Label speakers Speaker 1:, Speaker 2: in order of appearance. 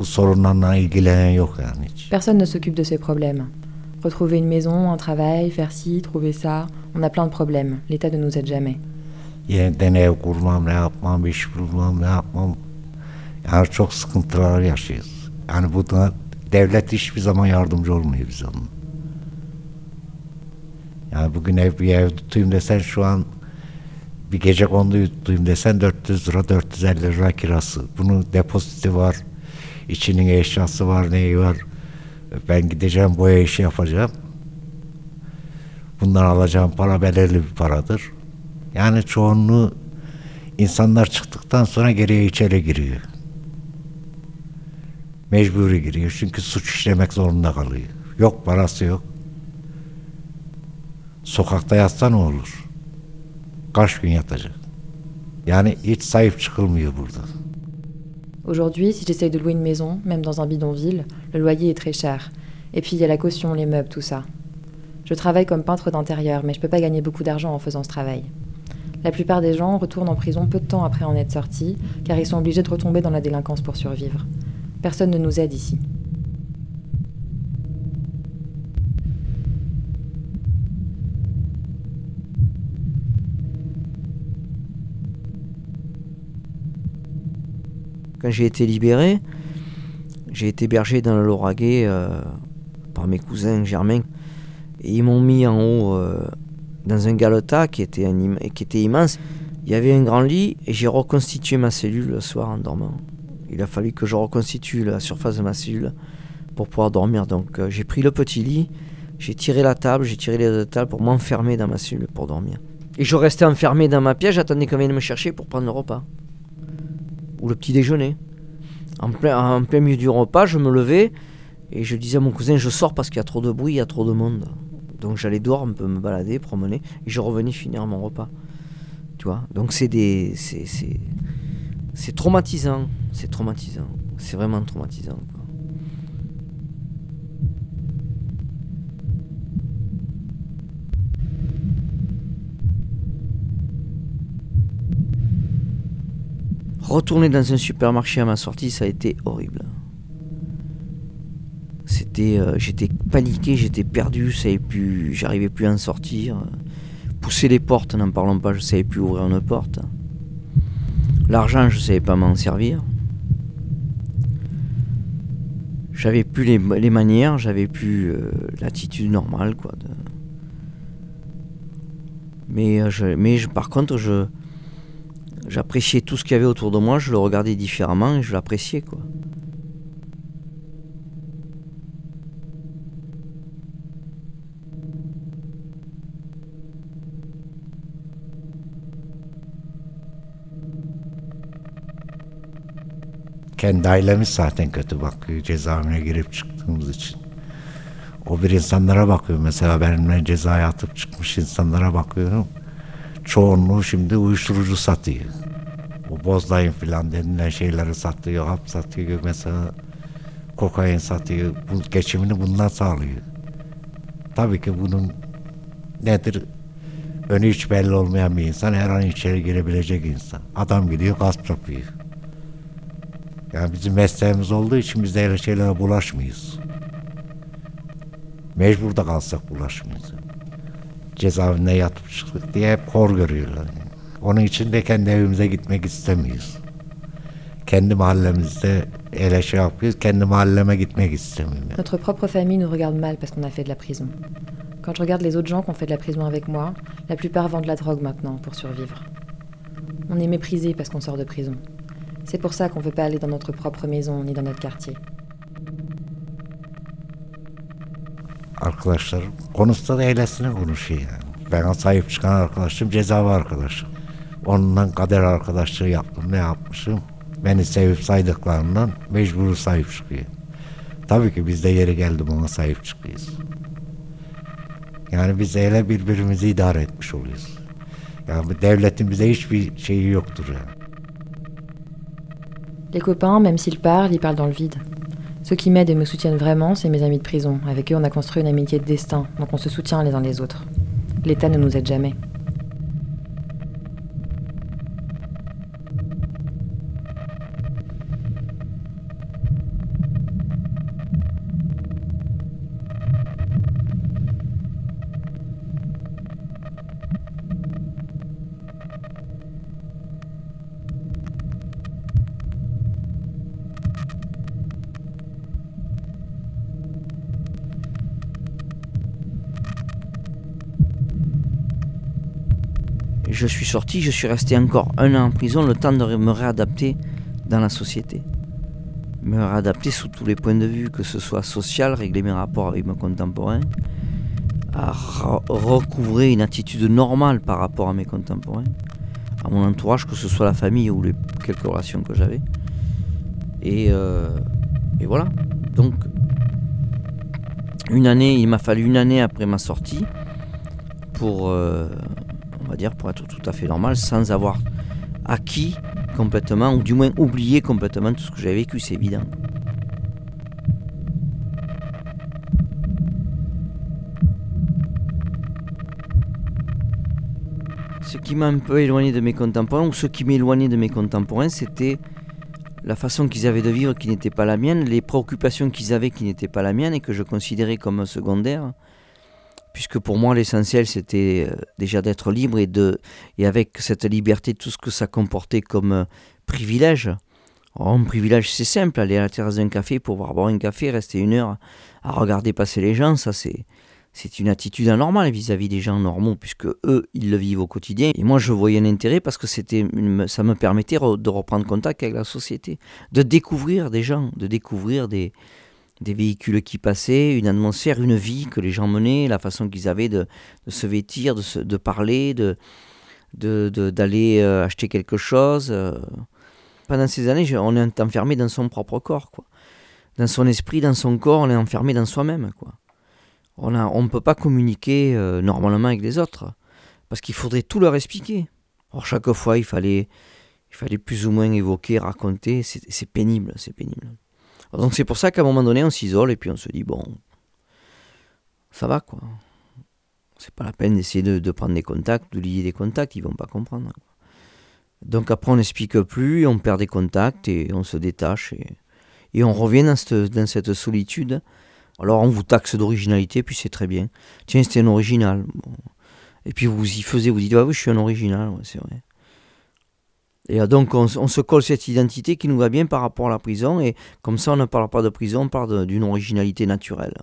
Speaker 1: bu sorunlarla ilgilenen yok yani hiç.
Speaker 2: Personne ne s'occupe de ces problèmes. Retrouver une maison, un travail, faire ci, trouver ça, on a plein de problèmes. L'État ne nous aide jamais.
Speaker 1: Yeniden ev kurmam, ne yapmam, iş bulmam, ne yapmam. Yani çok sıkıntılar yaşıyoruz. Yani bu da devlet hiçbir zaman yardımcı olmuyor bize onun. Yani bugün ev bir ev tutayım desen şu an bir gece kondu tutayım desen 400 lira 450 lira kirası. Bunun depoziti var. İçinin eşyası var neyi var. Ben gideceğim boya işi yapacağım. Bundan alacağım para belirli bir paradır. Yani çoğunluğu insanlar çıktıktan sonra geriye içeri giriyor. Mecburi giriyor çünkü suç işlemek zorunda kalıyor. Yok parası yok. Sokakta yatsa ne olur? Kaç gün yatacak? Yani hiç sahip çıkılmıyor burada.
Speaker 2: Aujourd'hui, si j'essaye de louer une maison, même dans un bidonville, le loyer est très cher. Et puis il y a la caution, les meubles, tout ça. Je travaille comme peintre d'intérieur, mais je peux pas gagner beaucoup d'argent en faisant ce travail. La plupart des gens retournent en prison peu de temps après en être sortis, car ils sont obligés de retomber dans la délinquance pour survivre. Personne ne nous aide ici.
Speaker 3: Quand j'ai été libéré, j'ai été hébergé dans le Lauragais euh, par mes cousins germains. Et ils m'ont mis en haut euh, dans un galetas qui était, immense. Il y avait un grand lit et j'ai reconstitué ma cellule le soir en dormant. Il a fallu que je reconstitue la surface de ma cellule pour pouvoir dormir. Donc euh, j'ai pris le petit lit, j'ai tiré la table, j'ai tiré les deux tables pour m'enfermer dans ma cellule pour dormir. Et je restais enfermé dans ma pièce, j'attendais qu'on vienne me chercher pour prendre le repas. Ou le petit déjeuner. En plein, en plein milieu du repas, je me levais et je disais à mon cousin, je sors parce qu'il y a trop de bruit, il y a trop de monde. Donc j'allais dehors un peu me balader, promener, et je revenais finir mon repas. Tu vois? Donc c'est des. C'est, c'est, c'est traumatisant. C'est traumatisant. C'est vraiment traumatisant. quoi. Retourner dans un supermarché à ma sortie, ça a été horrible. C'était, euh, j'étais paniqué, j'étais perdu, savais plus, j'arrivais plus à en sortir. Pousser les portes, n'en parlons pas, je savais plus ouvrir une porte. L'argent, je savais pas m'en servir. J'avais plus les, manières, j'avais plus euh, l'attitude normale, quoi. Mais, euh, mais par contre, je, j'appréciais tout ce qu'il y avait autour de moi, je le regardais différemment et je l'appréciais, quoi.
Speaker 1: Kendi ailemiz zaten kötü bakıyor cezaevine girip çıktığımız için. O bir insanlara bakıyor. Mesela benimle cezaya atıp çıkmış insanlara bakıyorum. Çoğunluğu şimdi uyuşturucu satıyor. O bozdayın filan denilen şeyleri satıyor, hap satıyor mesela. Kokain satıyor. Bu geçimini bundan sağlıyor. Tabii ki bunun nedir? Önü hiç belli olmayan bir insan her an içeri girebilecek insan. Adam gidiyor gasp yapıyor. Yani bizim mesleğimiz olduğu için biz de öyle şeylere bulaşmıyoruz. Mecbur da kalsak bulaşmıyoruz.
Speaker 2: Notre propre famille nous regarde mal parce qu'on a fait de la prison. Quand je regarde les autres gens qui ont fait de la prison avec moi, la plupart vendent de la drogue maintenant pour survivre. On est méprisé parce qu'on sort de prison. C'est pour ça qu'on ne veut pas aller dans notre propre maison ni dans notre quartier.
Speaker 1: Arkadaşlar konuşsa da eylesine konuşuyor yani. Bana sahip çıkan arkadaşım cezaevi arkadaşım. Onunla kader arkadaşlığı yaptım. Ne yapmışım? Beni sevip saydıklarından mecbur sahip çıkıyor. Tabii ki biz de yeri geldi ona sahip çıkıyoruz. Yani biz öyle birbirimizi idare etmiş oluyoruz. Yani devletin bize hiçbir şeyi yoktur yani.
Speaker 2: Les copains, même s'ils parlent, ils parlent dans le vide. Ceux qui m'aident et me soutiennent vraiment, c'est mes amis de prison. Avec eux, on a construit une amitié de destin, donc on se soutient les uns les autres. L'État ne nous aide jamais.
Speaker 3: Je suis sorti, je suis resté encore un an en prison, le temps de me réadapter dans la société. Me réadapter sous tous les points de vue, que ce soit social, régler mes rapports avec mes contemporains, à recouvrer une attitude normale par rapport à mes contemporains, à mon entourage, que ce soit la famille ou les quelques relations que j'avais. Et, euh, et voilà. Donc, une année, il m'a fallu une année après ma sortie pour, euh, va dire, pour être tout à fait normal, sans avoir acquis complètement, ou du moins oublié complètement tout ce que j'avais vécu, c'est évident. Ce qui m'a un peu éloigné de mes contemporains, ou ce qui m'éloignait de mes contemporains, c'était la façon qu'ils avaient de vivre qui n'était pas la mienne, les préoccupations qu'ils avaient qui n'étaient pas la mienne et que je considérais comme secondaires. Puisque pour moi, l'essentiel, c'était euh, déjà d'être libre et, de, et avec cette liberté, tout ce que ça comportait comme euh, privilège. un privilège, c'est simple, aller à la terrasse d'un café pour boire un café, rester une heure à regarder passer les gens, ça c'est, c'est une attitude anormale vis-à-vis des gens normaux, puisque eux, ils le vivent au quotidien. Et moi, je voyais un intérêt parce que c'était ça me permettait de reprendre contact avec la société, de découvrir des gens, de découvrir des, des véhicules qui passaient, une atmosphère, une vie que les gens menaient, la façon qu'ils avaient de, se vêtir, de, se, parler, de, d'aller euh, acheter quelque chose. Euh. Pendant ces années, on est enfermé dans son propre corps, quoi. Dans son esprit, dans son corps, on est enfermé dans soi-même, quoi on ne peut pas communiquer euh, normalement avec les autres, parce qu'il faudrait tout leur expliquer. Or, chaque fois, il fallait, il fallait plus ou moins évoquer, raconter, c'est pénible, c'est pénible. Donc c'est pour ça qu'à un moment donné, on s'isole et puis on se dit, bon, ça va quoi. C'est pas la peine d'essayer de, prendre des contacts, de lier des contacts, ils vont pas comprendre. Donc après, on n'explique plus, on perd des contacts et on se détache et, on revient dans cette, dans cette solitude alors on vous taxe d'originalité, puis c'est très bien. Tiens, c'était un original. Et puis vous y faisiez, vous dites, ah oui, je suis un original, c'est vrai. Et donc on, se colle cette identité qui nous va bien par rapport à la prison, et comme ça on ne parle pas de prison, on parle d'une originalité naturelle.